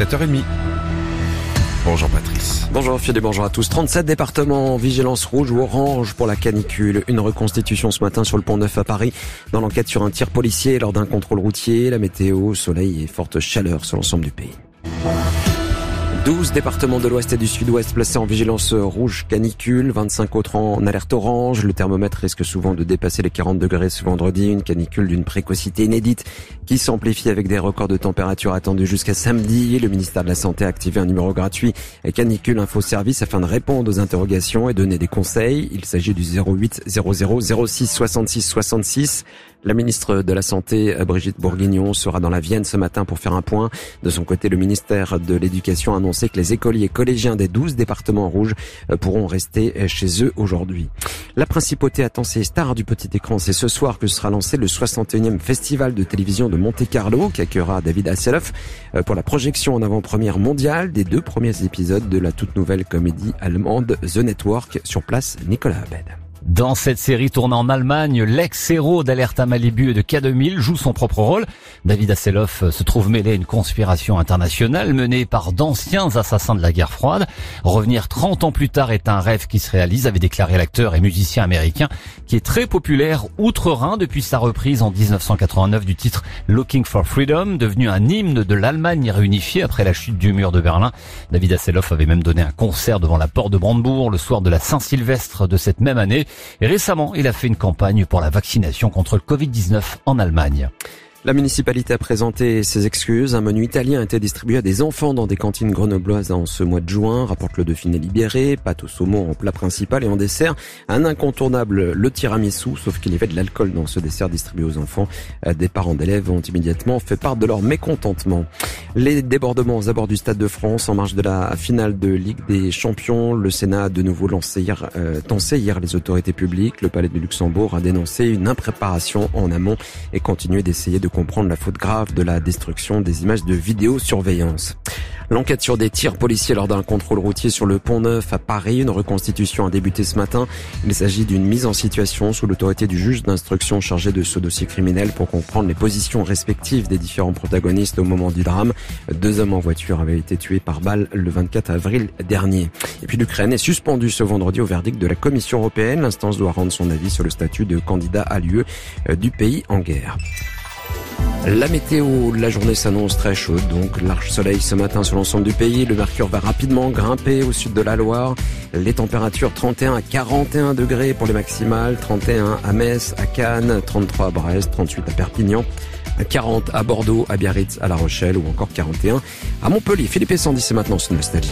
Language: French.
7h30. Bonjour Patrice. Bonjour Philippe, bonjour à tous. 37 départements vigilance rouge ou orange pour la canicule. Une reconstitution ce matin sur le pont Neuf à Paris dans l'enquête sur un tir policier lors d'un contrôle routier. La météo, soleil et forte chaleur sur l'ensemble du pays. 12 départements de l'Ouest et du Sud-Ouest placés en vigilance rouge canicule, 25 autres en alerte orange. Le thermomètre risque souvent de dépasser les 40 degrés ce vendredi, une canicule d'une précocité inédite qui s'amplifie avec des records de température attendus jusqu'à samedi. Le ministère de la Santé a activé un numéro gratuit canicule info service afin de répondre aux interrogations et donner des conseils. Il s'agit du 08 00 06 66 66. La ministre de la Santé, Brigitte Bourguignon, sera dans la Vienne ce matin pour faire un point. De son côté, le ministère de l'Éducation a annoncé que les écoliers collégiens des 12 départements rouges euh, pourront rester euh, chez eux aujourd'hui. La principauté attend ses stars du petit écran. C'est ce soir que sera lancé le 61e festival de télévision de Monte-Carlo qui accueillera David Hasselhoff euh, pour la projection en avant-première mondiale des deux premiers épisodes de la toute nouvelle comédie allemande The Network sur place Nicolas Abed. Dans cette série tournée en Allemagne, l'ex-héros d'Alerta Malibu et de K2000 joue son propre rôle. David Hasselhoff se trouve mêlé à une conspiration internationale menée par d'anciens assassins de la guerre froide. Revenir 30 ans plus tard est un rêve qui se réalise, avait déclaré l'acteur et musicien américain qui est très populaire outre-Rhin depuis sa reprise en 1989 du titre Looking for Freedom, devenu un hymne de l'Allemagne réunifiée après la chute du mur de Berlin. David Hasselhoff avait même donné un concert devant la porte de Brandebourg le soir de la Saint-Sylvestre de cette même année. Récemment, il a fait une campagne pour la vaccination contre le Covid-19 en Allemagne. La municipalité a présenté ses excuses. Un menu italien a été distribué à des enfants dans des cantines grenobloises en ce mois de juin, rapporte le Dauphiné libéré, pâte au saumon en plat principal et en dessert. Un incontournable, le tiramisu, sauf qu'il y avait de l'alcool dans ce dessert distribué aux enfants. Des parents d'élèves ont immédiatement fait part de leur mécontentement. Les débordements aux abords du Stade de France en marge de la finale de Ligue des Champions. Le Sénat a de nouveau lancé hier, euh, tensé hier les autorités publiques. Le Palais du Luxembourg a dénoncé une impréparation en amont et continué d'essayer de comprendre la faute grave de la destruction des images de vidéosurveillance. L'enquête sur des tirs policiers lors d'un contrôle routier sur le pont Neuf à Paris, une reconstitution a débuté ce matin. Il s'agit d'une mise en situation sous l'autorité du juge d'instruction chargé de ce dossier criminel pour comprendre les positions respectives des différents protagonistes au moment du drame. Deux hommes en voiture avaient été tués par balle le 24 avril dernier. Et puis l'Ukraine est suspendue ce vendredi au verdict de la Commission européenne. L'instance doit rendre son avis sur le statut de candidat à l'UE du pays en guerre. La météo, la journée s'annonce très chaude, donc large soleil ce matin sur l'ensemble du pays. Le mercure va rapidement grimper au sud de la Loire. Les températures 31 à 41 degrés pour les maximales, 31 à Metz, à Cannes, 33 à Brest, 38 à Perpignan. 40 à Bordeaux, à Biarritz, à La Rochelle ou encore 41 à Montpellier. Philippe Sandy, c'est maintenant sur Nostalgie.